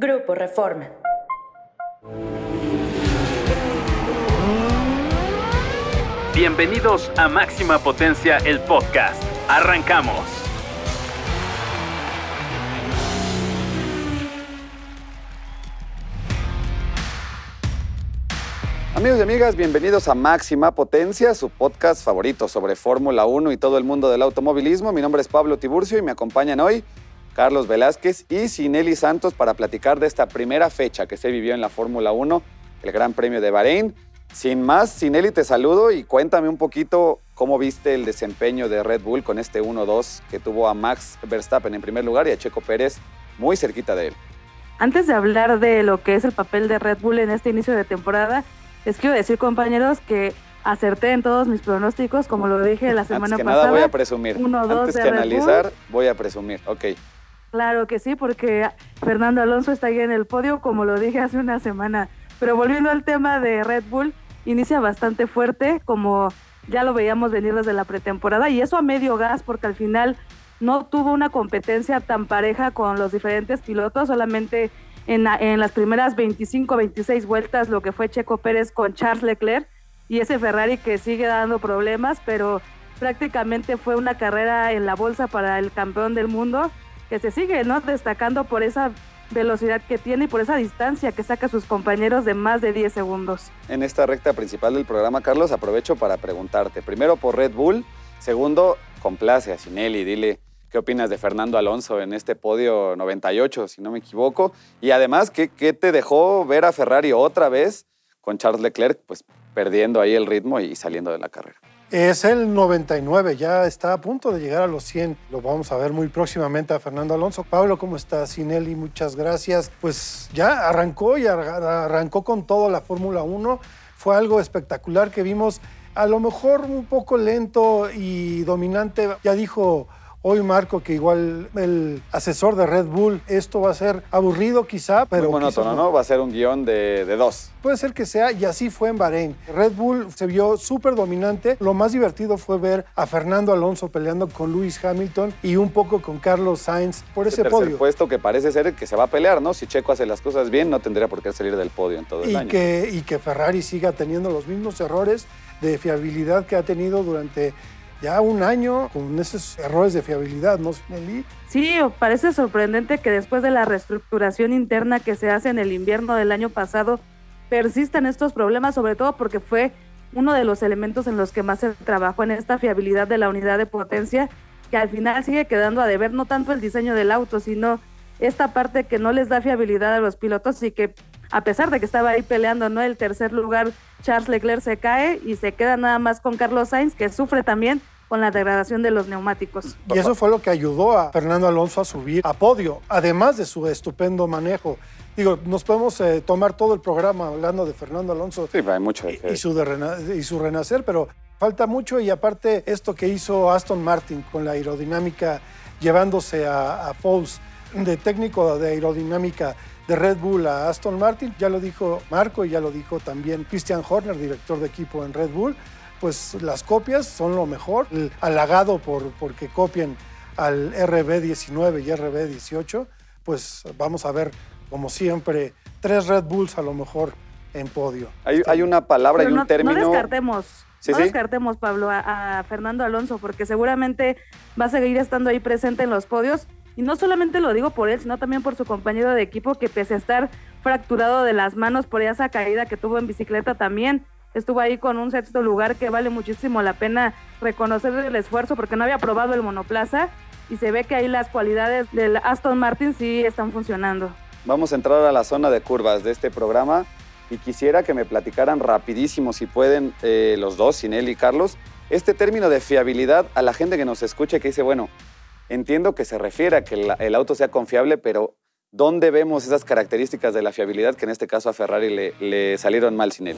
Grupo Reforma. Bienvenidos a Máxima Potencia, el podcast. Arrancamos. Amigos y amigas, bienvenidos a Máxima Potencia, su podcast favorito sobre Fórmula 1 y todo el mundo del automovilismo. Mi nombre es Pablo Tiburcio y me acompañan hoy Carlos Velázquez y Sinelli Santos para platicar de esta primera fecha que se vivió en la Fórmula 1, el Gran Premio de Bahrein. Sin más, Sinelli, te saludo y cuéntame un poquito cómo viste el desempeño de Red Bull con este 1-2 que tuvo a Max Verstappen en primer lugar y a Checo Pérez muy cerquita de él. Antes de hablar de lo que es el papel de Red Bull en este inicio de temporada, les quiero decir, compañeros, que acerté en todos mis pronósticos, como lo dije la semana Antes que pasada. nada voy a presumir. Antes que Red analizar, Bull. voy a presumir. Ok. Claro que sí, porque Fernando Alonso está ahí en el podio, como lo dije hace una semana. Pero volviendo al tema de Red Bull, inicia bastante fuerte, como ya lo veíamos venir desde la pretemporada, y eso a medio gas, porque al final no tuvo una competencia tan pareja con los diferentes pilotos, solamente en, en las primeras 25, 26 vueltas lo que fue Checo Pérez con Charles Leclerc y ese Ferrari que sigue dando problemas, pero prácticamente fue una carrera en la bolsa para el campeón del mundo que se sigue ¿no? destacando por esa velocidad que tiene y por esa distancia que saca a sus compañeros de más de 10 segundos. En esta recta principal del programa, Carlos, aprovecho para preguntarte. Primero por Red Bull. Segundo, complace a Sinelli. Dile qué opinas de Fernando Alonso en este podio 98, si no me equivoco. Y además, ¿qué, qué te dejó ver a Ferrari otra vez con Charles Leclerc, pues perdiendo ahí el ritmo y saliendo de la carrera? Es el 99, ya está a punto de llegar a los 100. Lo vamos a ver muy próximamente a Fernando Alonso. Pablo, ¿cómo estás? Sinelli, muchas gracias. Pues ya arrancó y ar- arrancó con todo la Fórmula 1. Fue algo espectacular que vimos, a lo mejor un poco lento y dominante. Ya dijo hoy Marco que igual el asesor de Red Bull, esto va a ser aburrido quizá, pero Muy monótono, ¿no? Va a ser un guion de, de dos. Puede ser que sea, y así fue en Bahrein. Red Bull se vio súper dominante. Lo más divertido fue ver a Fernando Alonso peleando con Lewis Hamilton y un poco con Carlos Sainz por ese tercer podio. puesto que parece ser el que se va a pelear, ¿no? Si Checo hace las cosas bien, no tendría por qué salir del podio en todo el Y año. que, y que Ferrari siga teniendo los mismos errores de fiabilidad que ha tenido durante ya un año con esos errores de fiabilidad, ¿no, Sinelli? Sí, parece sorprendente que después de la reestructuración interna que se hace en el invierno del año pasado, persistan estos problemas, sobre todo porque fue uno de los elementos en los que más se trabajó en esta fiabilidad de la unidad de potencia, que al final sigue quedando a deber no tanto el diseño del auto, sino esta parte que no les da fiabilidad a los pilotos y que a pesar de que estaba ahí peleando no el tercer lugar, Charles Leclerc se cae y se queda nada más con Carlos Sainz, que sufre también con la degradación de los neumáticos. Y eso fue lo que ayudó a Fernando Alonso a subir a podio, además de su estupendo manejo. Digo, nos podemos eh, tomar todo el programa hablando de Fernando Alonso Sí, hay mucho de y, su de rena- y su renacer, pero falta mucho y aparte esto que hizo Aston Martin con la aerodinámica llevándose a, a Foles de técnico de aerodinámica de Red Bull a Aston Martin, ya lo dijo Marco y ya lo dijo también Christian Horner, director de equipo en Red Bull, pues las copias son lo mejor, el halagado por porque copien al RB19 y RB18, pues vamos a ver como siempre tres Red Bulls a lo mejor en podio. Hay, hay una palabra Pero y un no, término. no descartemos, Sí, no sí. descartemos, Pablo, a, a Fernando Alonso, porque seguramente va a seguir estando ahí presente en los podios. Y no solamente lo digo por él, sino también por su compañero de equipo, que pese a estar fracturado de las manos por esa caída que tuvo en bicicleta también, estuvo ahí con un sexto lugar que vale muchísimo la pena reconocer el esfuerzo, porque no había probado el monoplaza y se ve que ahí las cualidades del Aston Martin sí están funcionando. Vamos a entrar a la zona de curvas de este programa y quisiera que me platicaran rapidísimo, si pueden, eh, los dos, Sinel y Carlos, este término de fiabilidad a la gente que nos escuche que dice, bueno, entiendo que se refiere a que el, auto sea confiable, pero ¿dónde vemos esas características de la fiabilidad que en este caso a Ferrari le, salieron mal, Sinel?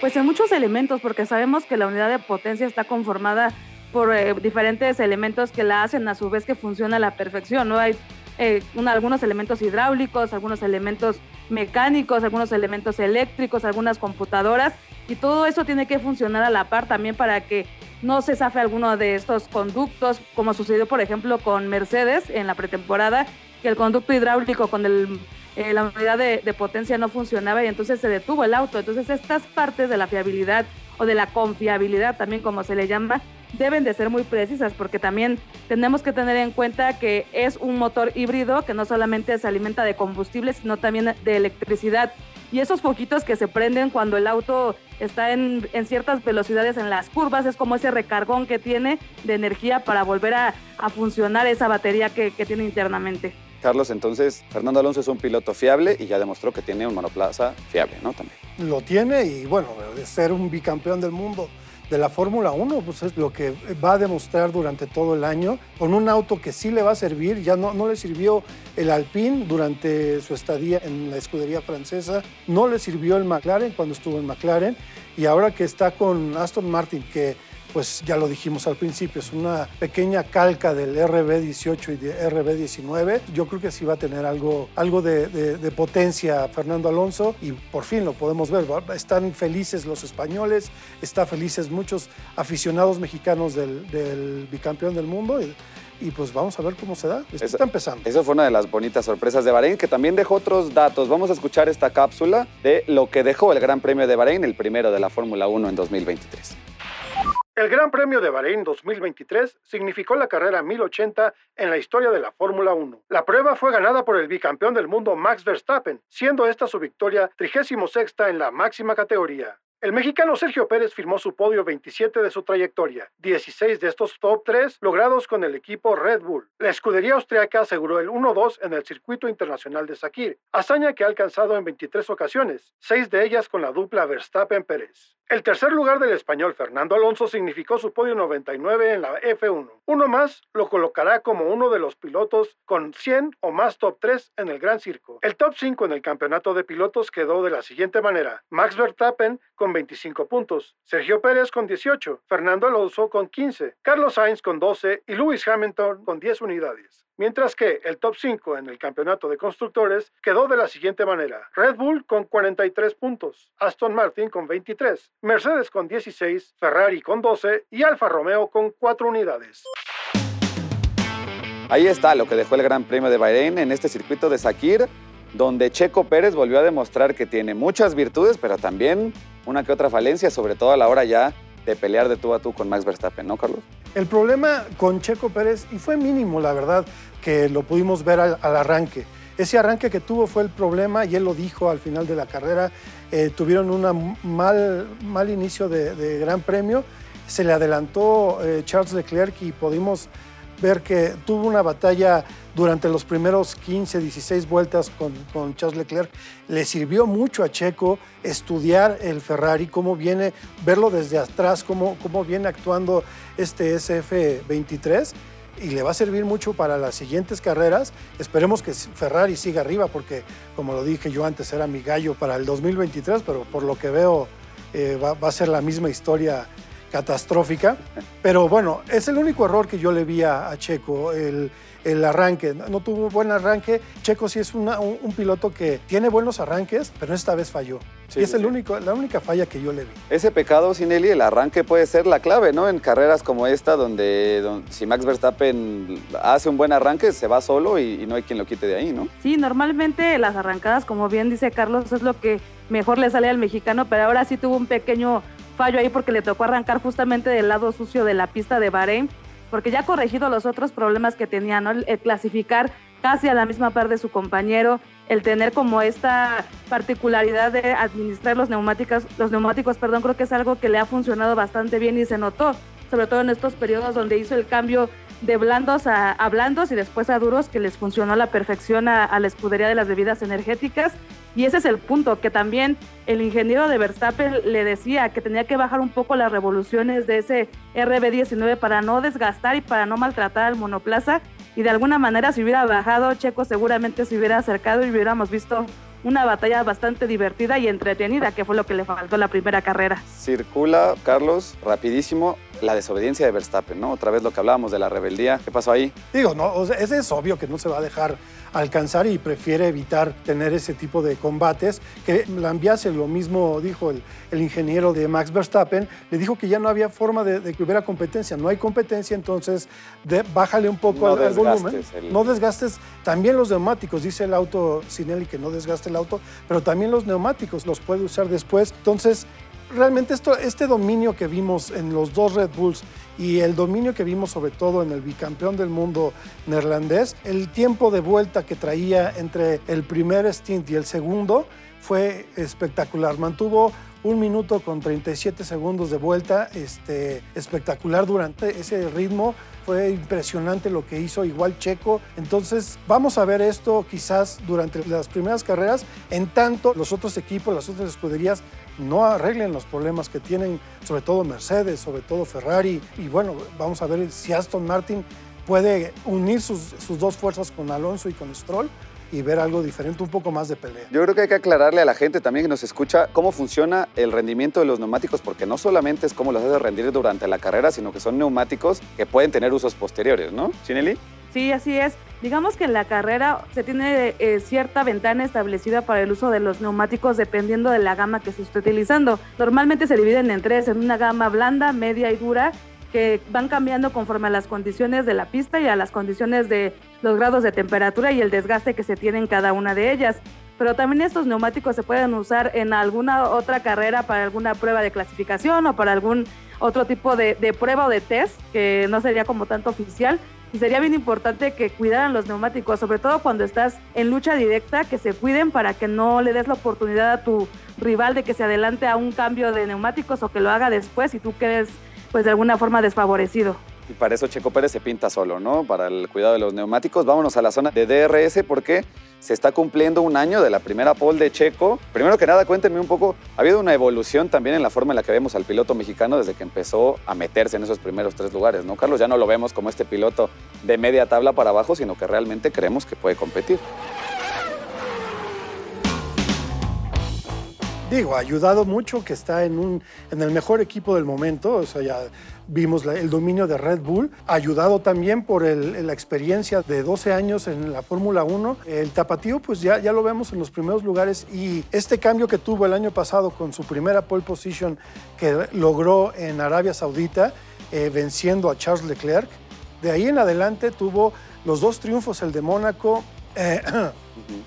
Pues en muchos elementos, porque sabemos que la unidad de potencia está conformada por eh, diferentes elementos que la hacen a su vez que funciona a la perfección, ¿no? Hay eh, un- algunos elementos hidráulicos, algunos elementos mecánicos, algunos elementos eléctricos, algunas computadoras, y todo eso tiene que funcionar a la par también para que no se zafe alguno de estos conductos, como sucedió por ejemplo con Mercedes en la pretemporada, que el conducto hidráulico con el, eh, la unidad de, de potencia no funcionaba y entonces se detuvo el auto. Entonces estas partes de la fiabilidad o de la confiabilidad también como se le llama, deben de ser muy precisas porque también tenemos que tener en cuenta que es un motor híbrido que no solamente se alimenta de combustible, sino también de electricidad. Y esos poquitos que se prenden cuando el auto está en, en ciertas velocidades en las curvas es como ese recargón que tiene de energía para volver a, a funcionar esa batería que, que tiene internamente. Carlos, entonces, Fernando Alonso es un piloto fiable y ya demostró que tiene un monoplaza fiable, ¿no? También. Lo tiene y bueno, de ser un bicampeón del mundo de la Fórmula 1, pues es lo que va a demostrar durante todo el año, con un auto que sí le va a servir, ya no, no le sirvió el Alpine durante su estadía en la escudería francesa, no le sirvió el McLaren cuando estuvo en McLaren, y ahora que está con Aston Martin, que pues ya lo dijimos al principio, es una pequeña calca del RB18 y de RB19. Yo creo que sí va a tener algo, algo de, de, de, potencia Fernando Alonso y por fin lo podemos ver. Están felices los españoles, están felices muchos aficionados mexicanos del, del bicampeón del mundo. Y, y pues vamos a ver cómo se da. Esto Esa- está empezando. Eso fue una de las bonitas sorpresas de Bahrein, que también dejó otros datos. Vamos a escuchar esta cápsula de lo que dejó el Gran Premio de Bahrein, el primero de la Fórmula 1 en 2023. El Gran Premio de Bahrein 2023 significó la carrera 1080 en la historia de la Fórmula 1. La prueba fue ganada por el bicampeón del mundo Max Verstappen, siendo esta su victoria 36 en la máxima categoría. El mexicano Sergio Pérez firmó su podio 27 de su trayectoria, 16 de estos top 3 logrados con el equipo Red Bull. La escudería austriaca aseguró el 1-2 en el circuito internacional de Sakir, hazaña que ha alcanzado en 23 ocasiones, 6 de ellas con la dupla Verstappen-Pérez. El tercer lugar del español Fernando Alonso significó su podio 99 en la F1. Uno más lo colocará como uno de los pilotos con 100 o más top 3 en el Gran Circo. El top 5 en el campeonato de pilotos quedó de la siguiente manera. Max Verstappen con 25 puntos, Sergio Pérez con 18, Fernando Alonso con 15, Carlos Sainz con 12 y Lewis Hamilton con 10 unidades. Mientras que el top 5 en el campeonato de constructores quedó de la siguiente manera. Red Bull con 43 puntos, Aston Martin con 23, Mercedes con 16, Ferrari con 12 y Alfa Romeo con 4 unidades. Ahí está lo que dejó el Gran Premio de Bahrein en este circuito de Sakir, donde Checo Pérez volvió a demostrar que tiene muchas virtudes, pero también una que otra falencia, sobre todo a la hora ya de pelear de tú a tú con Max Verstappen, ¿no, Carlos? El problema con Checo Pérez, y fue mínimo la verdad, que lo pudimos ver al, arranque. Ese arranque que tuvo fue el problema y él lo dijo al final de la carrera. Eh, tuvieron un mal, mal inicio de, de, Gran Premio. Se le adelantó eh, Charles Leclerc y pudimos ver que tuvo una batalla durante los primeros 15, 16 vueltas con, Charles Leclerc. Le sirvió mucho a Checo estudiar el Ferrari, cómo viene, verlo desde atrás, cómo, cómo viene actuando este SF23 y le va a servir mucho para las siguientes carreras. Esperemos que Ferrari siga arriba porque, como lo dije yo antes, era mi gallo para el 2023, pero por lo que veo eh, va, a ser la misma historia catastrófica. Pero bueno, es el único error que yo le vi a, a Checo, el, el, arranque. No tuvo buen arranque. Checo sí es una, un, un, piloto que tiene buenos arranques, pero esta vez falló. Sí, y es sí, el único, la única falla que yo le vi. Ese pecado, Sinelli, el arranque puede ser la clave, ¿no? En carreras como esta, donde, donde si Max Verstappen hace un buen arranque, se va solo y, y, no hay quien lo quite de ahí, ¿no? Sí, normalmente las arrancadas, como bien dice Carlos, es lo que mejor le sale al mexicano, pero ahora sí tuvo un pequeño fallo ahí porque le tocó arrancar justamente del lado sucio de la pista de Bahrein, porque ya ha corregido los otros problemas que tenía, ¿no? El, clasificar casi a la misma par de su compañero, el tener como esta particularidad de administrar los neumáticos, los neumáticos, perdón, creo que es algo que le ha funcionado bastante bien y se notó, sobre todo en estos periodos donde hizo el cambio de blandos a, blandos y después a duros, que les funcionó a la perfección a la escudería de las bebidas energéticas. Y ese es el punto, que también el ingeniero de Verstappen le decía que tenía que bajar un poco las revoluciones de ese RB19 para no desgastar y para no maltratar al monoplaza. Y de alguna manera, si hubiera bajado, Checo seguramente se hubiera acercado y hubiéramos visto una batalla bastante divertida y entretenida, que fue lo que le faltó la primera carrera. Circula, Carlos, rapidísimo, la desobediencia de Verstappen, ¿no? Otra vez lo que hablábamos de la rebeldía. ¿Qué pasó ahí? Digo, no, o sea, ese es obvio que no se va a dejar alcanzar y prefiere evitar tener ese tipo de combates. Que Lambiase, lo mismo dijo el, el ingeniero de Max Verstappen, le dijo que ya no había forma de, de que hubiera competencia. No hay competencia, entonces de- bájale un poco No al, al volumen. desgastes el- No desgastes también los neumáticos. Dice el auto Sinelli que no desgaste el auto, pero también los neumáticos los puede usar después. Entonces, realmente esto, este dominio que vimos en los dos Red Bulls y el dominio que vimos sobre todo en el bicampeón del mundo neerlandés, el tiempo de vuelta que traía entre el primer stint y el segundo fue espectacular. Mantuvo un minuto con 37 segundos de vuelta, este, espectacular durante ese ritmo. Fue impresionante lo que hizo, igual Checo. Entonces, vamos a ver esto quizás durante las primeras carreras, en tanto los otros equipos, las otras escuderías no arreglen los problemas que tienen, sobre todo Mercedes, sobre todo Ferrari. Y bueno, vamos a ver si Aston Martin puede unir sus, sus dos fuerzas con Alonso y con Stroll y ver algo diferente, un poco más de pelea. Yo creo que hay que aclararle a la gente también que nos escucha cómo funciona el rendimiento de los neumáticos, porque no solamente es cómo los hace rendir durante la carrera, sino que son neumáticos que pueden tener usos posteriores, ¿no? Chinelli. Sí, así es. Digamos que en la carrera se tiene eh, cierta ventana establecida para el uso de los neumáticos dependiendo de la gama que se esté utilizando. Normalmente se dividen en tres, en una gama blanda, media y dura, que van cambiando conforme a las condiciones de la pista y a las condiciones de los grados de temperatura y el desgaste que se tiene en cada una de ellas. Pero también estos neumáticos se pueden usar en alguna otra carrera para alguna prueba de clasificación o para algún otro tipo de, de prueba o de test, que no sería como tanto oficial, y sería bien importante que cuidaran los neumáticos, sobre todo cuando estás en lucha directa, que se cuiden para que no le des la oportunidad a tu rival de que se adelante a un cambio de neumáticos o que lo haga después y tú quedes pues de alguna forma desfavorecido. Y para eso Checo Pérez se pinta solo, ¿no? Para el cuidado de los neumáticos. Vámonos a la zona de DRS porque se está cumpliendo un año de la primera pole de Checo. Primero que nada, cuéntenme un poco, ha habido una evolución también en la forma en la que vemos al piloto mexicano desde que empezó a meterse en esos primeros tres lugares, ¿no, Carlos? Ya no lo vemos como este piloto de media tabla para abajo, sino que realmente creemos que puede competir. Digo, ha ayudado mucho que está en, un, en el mejor equipo del momento, o sea, ya vimos la- el dominio de Red Bull, ayudado también por el- la experiencia de 12 años en la Fórmula 1. El tapatío, pues ya, ya lo vemos en los primeros lugares y este cambio que tuvo el año pasado con su primera pole position que logró en Arabia Saudita, eh, venciendo a Charles Leclerc, de ahí en adelante tuvo los dos triunfos, el de Mónaco. eh,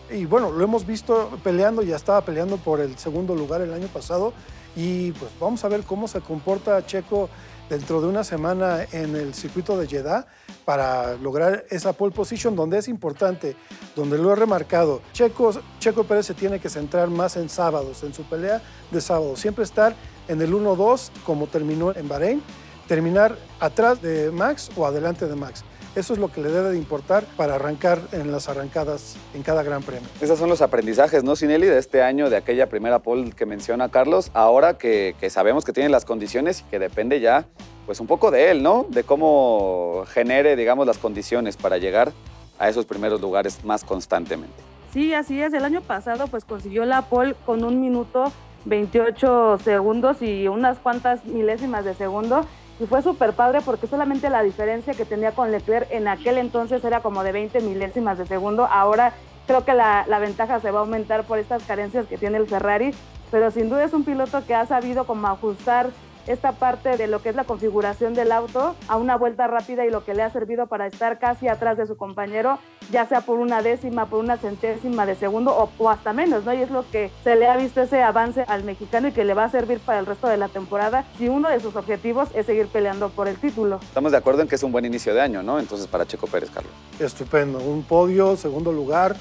y bueno, lo hemos visto peleando, ya estaba peleando por el segundo lugar el año pasado. Y pues vamos a ver cómo se comporta Checo dentro de una semana en el circuito de Jeddah para lograr esa pole position donde es importante, donde lo he remarcado. Checo, Checo Pérez se tiene que centrar más en sábados, en su pelea de sábado. Siempre estar en el 1-2 como terminó en Bahrein, terminar atrás de Max o adelante de Max. Eso es lo que le debe de importar para arrancar en las arrancadas en cada gran premio. Esos son los aprendizajes, ¿no, Sinelli, de este año, de aquella primera pole que menciona Carlos, ahora que, que sabemos que tiene las condiciones y que depende ya, pues un poco de él, ¿no? De cómo genere, digamos, las condiciones para llegar a esos primeros lugares más constantemente. Sí, así es. El año pasado pues consiguió la pole con un minuto 28 segundos y unas cuantas milésimas de segundo. Y fue súper padre porque solamente la diferencia que tenía con Leclerc en aquel entonces era como de 20 milésimas de segundo. Ahora creo que la, la ventaja se va a aumentar por estas carencias que tiene el Ferrari. Pero sin duda es un piloto que ha sabido como ajustar esta parte de lo que es la configuración del auto a una vuelta rápida y lo que le ha servido para estar casi atrás de su compañero, ya sea por una décima, por una centésima de segundo o, o, hasta menos, ¿no? Y es lo que se le ha visto ese avance al mexicano y que le va a servir para el resto de la temporada si uno de sus objetivos es seguir peleando por el título. Estamos de acuerdo en que es un buen inicio de año, ¿no? Entonces para Checo Pérez, Carlos. Estupendo, un podio, segundo lugar.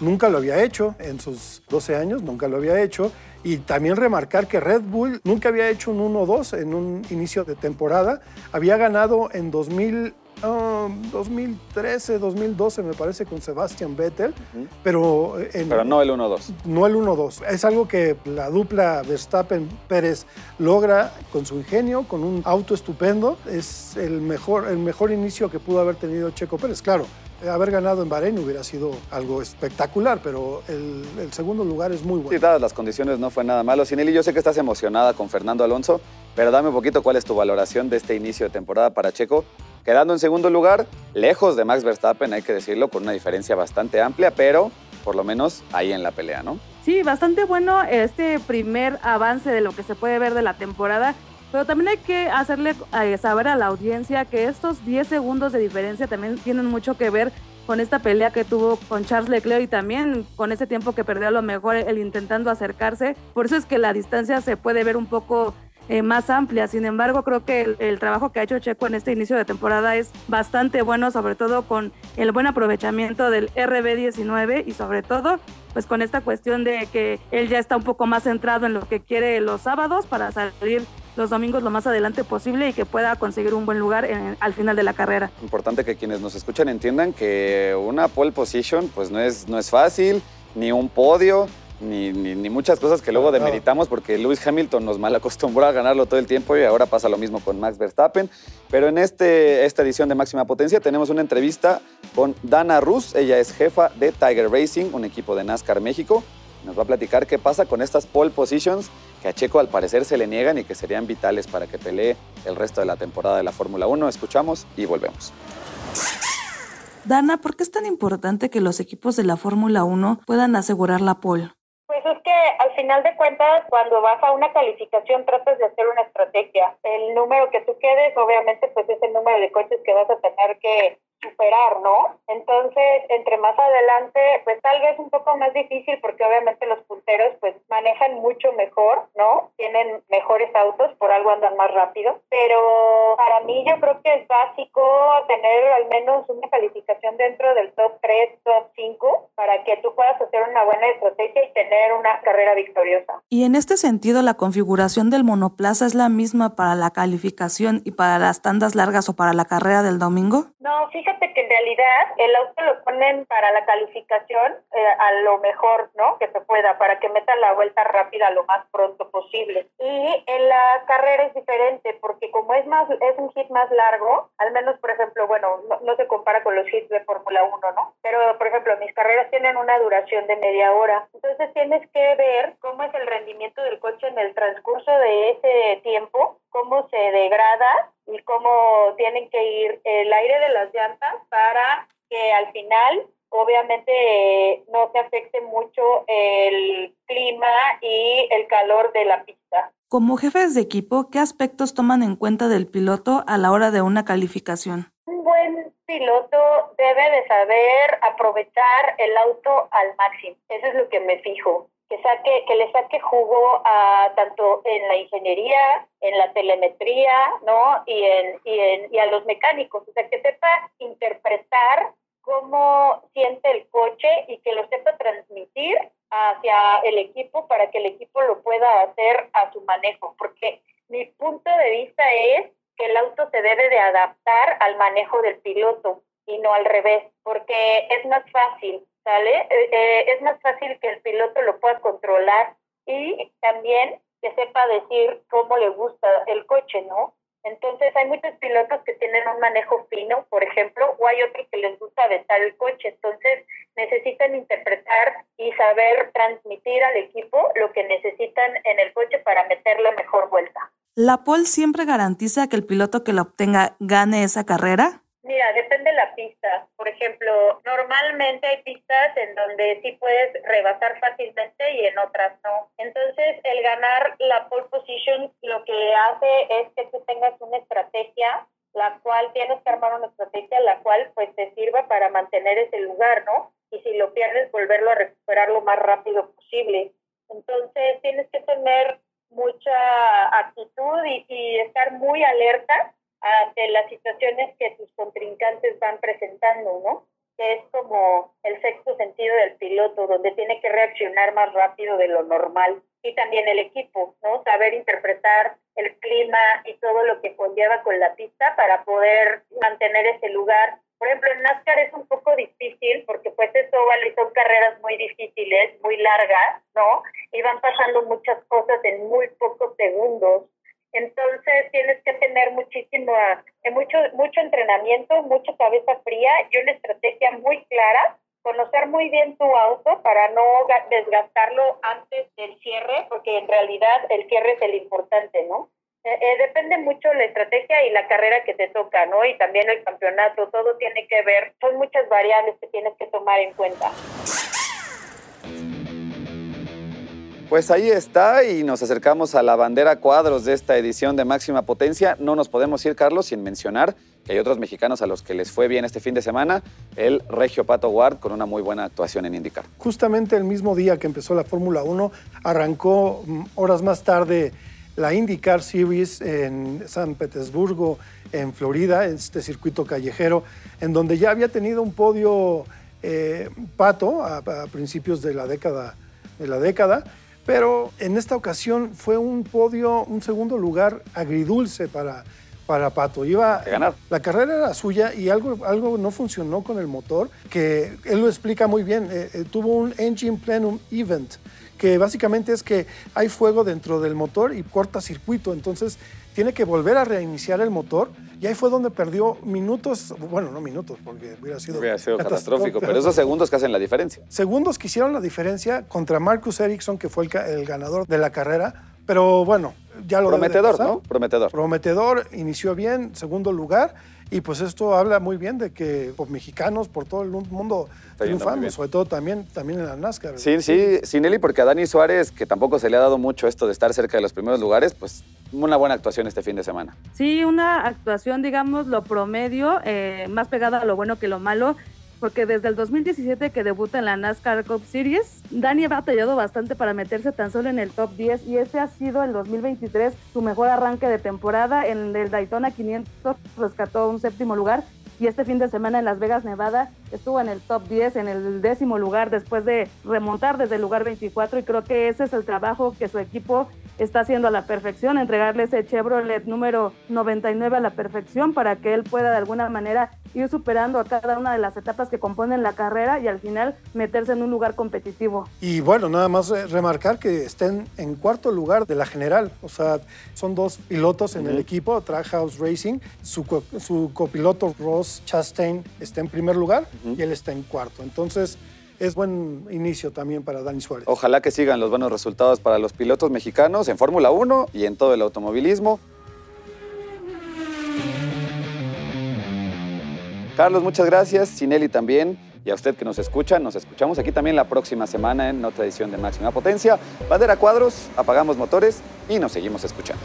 Nunca lo había hecho en sus 12 años, nunca lo había hecho. Y también remarcar que Red Bull nunca había hecho un 1-2 en un inicio de temporada. Había ganado en 2000, um, 2013, 2012, me parece, con Sebastian Vettel, uh -huh. pero, en, pero no el 1-2. No el 1-2. Es algo que la dupla Verstappen-Pérez logra con su ingenio, con un auto estupendo. Es el mejor, el mejor inicio que pudo haber tenido Checo Pérez. Claro, Haber ganado en Bahrein hubiera sido algo espectacular, pero el, segundo lugar es muy bueno. Sí, dadas las condiciones no fue nada malo. Sinelli, yo sé que estás emocionada con Fernando Alonso, pero dame un poquito cuál es tu valoración de este inicio de temporada para Checo, quedando en segundo lugar, lejos de Max Verstappen, hay que decirlo, con una diferencia bastante amplia, pero por lo menos ahí en la pelea, ¿no? Sí, bastante bueno este primer avance de lo que se puede ver de la temporada. Pero también hay que hacerle eh, saber a la audiencia que estos 10 segundos de diferencia también tienen mucho que ver con esta pelea que tuvo con Charles Leclerc y también con ese tiempo que perdió a lo mejor el intentando acercarse. Por eso es que la distancia se puede ver un poco eh, más amplia. Sin embargo, creo que el, trabajo que ha hecho Checo en este inicio de temporada es bastante bueno, sobre todo con el buen aprovechamiento del RB19 y sobre todo pues con esta cuestión de que él ya está un poco más centrado en lo que quiere los sábados para salir los domingos lo más adelante posible y que pueda conseguir un buen lugar al final de la carrera. Importante que quienes nos escuchan entiendan que una pole position pues no es, no es fácil, ni un podio, ni, ni, muchas cosas que luego demeritamos porque Lewis Hamilton nos mal acostumbró a ganarlo todo el tiempo y ahora pasa lo mismo con Max Verstappen. Pero en este, esta edición de Máxima Potencia tenemos una entrevista con Dana Rus. Ella es jefa de Tiger Racing, un equipo de NASCAR México. Nos va a platicar qué pasa con estas pole positions que a Checo al parecer se le niegan y que serían vitales para que pelee el resto de la temporada de la Fórmula 1. Escuchamos y volvemos. Dana, ¿por qué es tan importante que los equipos de la Fórmula 1 puedan asegurar la pole? Pues es que al final de cuentas, cuando vas a una calificación, tratas de hacer una estrategia. El número que tú quedes, obviamente, pues es el número de coches que vas a tener que superar, ¿no? Entonces, entre más adelante, pues tal vez un poco más difícil porque obviamente los punteros pues manejan mucho mejor, ¿no? Tienen mejores autos, por algo andan más rápido, pero para mí yo creo que es básico tener al menos una calificación dentro del top 3, top 5 para que tú puedas hacer una buena estrategia y tener una carrera victoriosa. Y en este sentido, la configuración del monoplaza es la misma para la calificación y para las tandas largas o para la carrera del domingo? No, fíjate que en realidad el auto lo ponen para la calificación eh, a lo mejor, ¿no? Que se pueda, para que metan la vuelta rápida lo más pronto posible. Y en la carrera es diferente, porque como es más es un hit más largo, al menos, por ejemplo, bueno, no, se compara con los hits de Fórmula 1, ¿no? Pero, por ejemplo, mis carreras tienen una duración de media hora. Entonces tienes que ver cómo es el rendimiento del coche en el transcurso de ese tiempo, cómo se degrada y cómo tienen que ir el aire de las llantas para que al final obviamente no se afecte mucho el clima y el calor de la pista. Como jefes de equipo, ¿qué aspectos toman en cuenta del piloto a la hora de una calificación? Un buen piloto debe de saber aprovechar el auto al máximo. Eso es lo que me fijo que saque, que le saque jugo a tanto en la ingeniería, en la telemetría, ¿no? Y en, y en, y a los mecánicos, o sea, que sepa interpretar cómo siente el coche y que lo sepa transmitir hacia el equipo para que el equipo lo pueda hacer a su manejo, porque mi punto de vista es que el auto se debe de adaptar al manejo del piloto y no al revés, porque es más fácil ¿sale? Eh, eh, es más fácil que el piloto lo pueda controlar y también que sepa decir cómo le gusta el coche, ¿no? Entonces hay muchos pilotos que tienen un manejo fino, por ejemplo, o hay otros que les gusta aventar el coche. Entonces necesitan interpretar y saber transmitir al equipo lo que necesitan en el coche para meter la mejor vuelta. ¿La pole siempre garantiza que el piloto que la obtenga gane esa carrera? Mira, depende de la pista. Por ejemplo, normalmente hay pistas en donde sí puedes rebasar fácilmente y en otras no. Entonces, el ganar la pole position lo que hace es que tú tengas una estrategia, la cual tienes que armar una estrategia, la cual pues te sirva para mantener ese lugar, ¿no? Y si lo pierdes, volverlo a recuperar lo más rápido posible. Entonces, tienes que tener mucha actitud y, y estar muy alerta ante las situaciones que tus contrincantes van presentando, ¿no? Que es como el sexto sentido del piloto, donde tiene que reaccionar más rápido de lo normal. Y también el equipo, ¿no? Saber interpretar el clima y todo lo que conlleva con la pista para poder mantener ese lugar. Por ejemplo, en NASCAR es un poco difícil porque pues eso vale, son carreras muy difíciles, muy largas, ¿no? Y van pasando muchas cosas en muy pocos segundos Entonces tienes que tener muchísimo, eh, mucho, mucho entrenamiento, mucha cabeza fría y una estrategia muy clara, conocer muy bien tu auto para no desgastarlo antes del cierre, porque en realidad el cierre es el importante, ¿no? Eh, eh, depende mucho la estrategia y la carrera que te toca, ¿no? Y también el campeonato, todo tiene que ver, son muchas variables que tienes que tomar en cuenta. Pues ahí está y nos acercamos a la bandera cuadros de esta edición de Máxima Potencia. No nos podemos ir, Carlos, sin mencionar que hay otros mexicanos a los que les fue bien este fin de semana. El Regio Pato Ward con una muy buena actuación en IndyCar. Justamente el mismo día que empezó la Fórmula 1, arrancó mm, horas más tarde la IndyCar Series en San Petersburgo, en Florida, este circuito callejero, en donde ya había tenido un podio eh, Pato a, a principios de la década de la década pero en esta ocasión fue un podio, un segundo lugar agridulce para, para Pato. Iba, a ganar. La carrera era suya y algo, algo no funcionó con el motor, que él lo explica muy bien. Eh, eh, tuvo un Engine Plenum Event, que básicamente es que hay fuego dentro del motor y corta circuito. Entonces tiene que volver a reiniciar el motor y ahí fue donde perdió minutos, bueno, no minutos, porque hubiera sido, hubiera sido catastrófico, pero esos segundos que hacen la diferencia. Segundos que hicieron la diferencia contra Marcus Ericsson, que fue el, ganador de la carrera, pero bueno, ya lo Prometedor, ¿no? Prometedor. Prometedor, inició bien, segundo lugar, y pues esto habla muy bien de que por mexicanos, por todo el mundo triunfando, sobre todo también, también en la NASCAR. Sí, sí, Sinelli, porque a Dani Suárez, que tampoco se le ha dado mucho esto de estar cerca de los primeros lugares, pues una buena actuación este fin de semana. Sí, una actuación, digamos, lo promedio, eh, más pegada a lo bueno que lo malo porque desde el 2017 que debuta en la NASCAR Cup Series, Dani ha batallado bastante para meterse tan solo en el top 10 y este ha sido el 2023 su mejor arranque de temporada. En el Daytona 500 rescató un séptimo lugar y este fin de semana en Las Vegas, Nevada, estuvo en el top 10, en el décimo lugar después de remontar desde el lugar 24 y creo que ese es el trabajo que su equipo está haciendo a la perfección, entregarle ese Chevrolet número 99 a la perfección para que él pueda de alguna manera ir superando a cada una de las etapas que componen la carrera y al final meterse en un lugar competitivo. Y bueno, nada más eh, remarcar que estén en cuarto lugar de la general, o sea, son dos pilotos en el equipo, Trackhouse Racing, su, su copiloto Ross Chastain está en primer lugar y él está en cuarto. Entonces, es buen inicio también para Dani Suárez. Ojalá que sigan los buenos resultados para los pilotos mexicanos en Fórmula 1 y en todo el automovilismo. Carlos, muchas gracias. Sinelli también. Y a usted que nos escucha, nos escuchamos aquí también la próxima semana en otra edición de Máxima Potencia. Bandera Cuadros, apagamos motores y nos seguimos escuchando.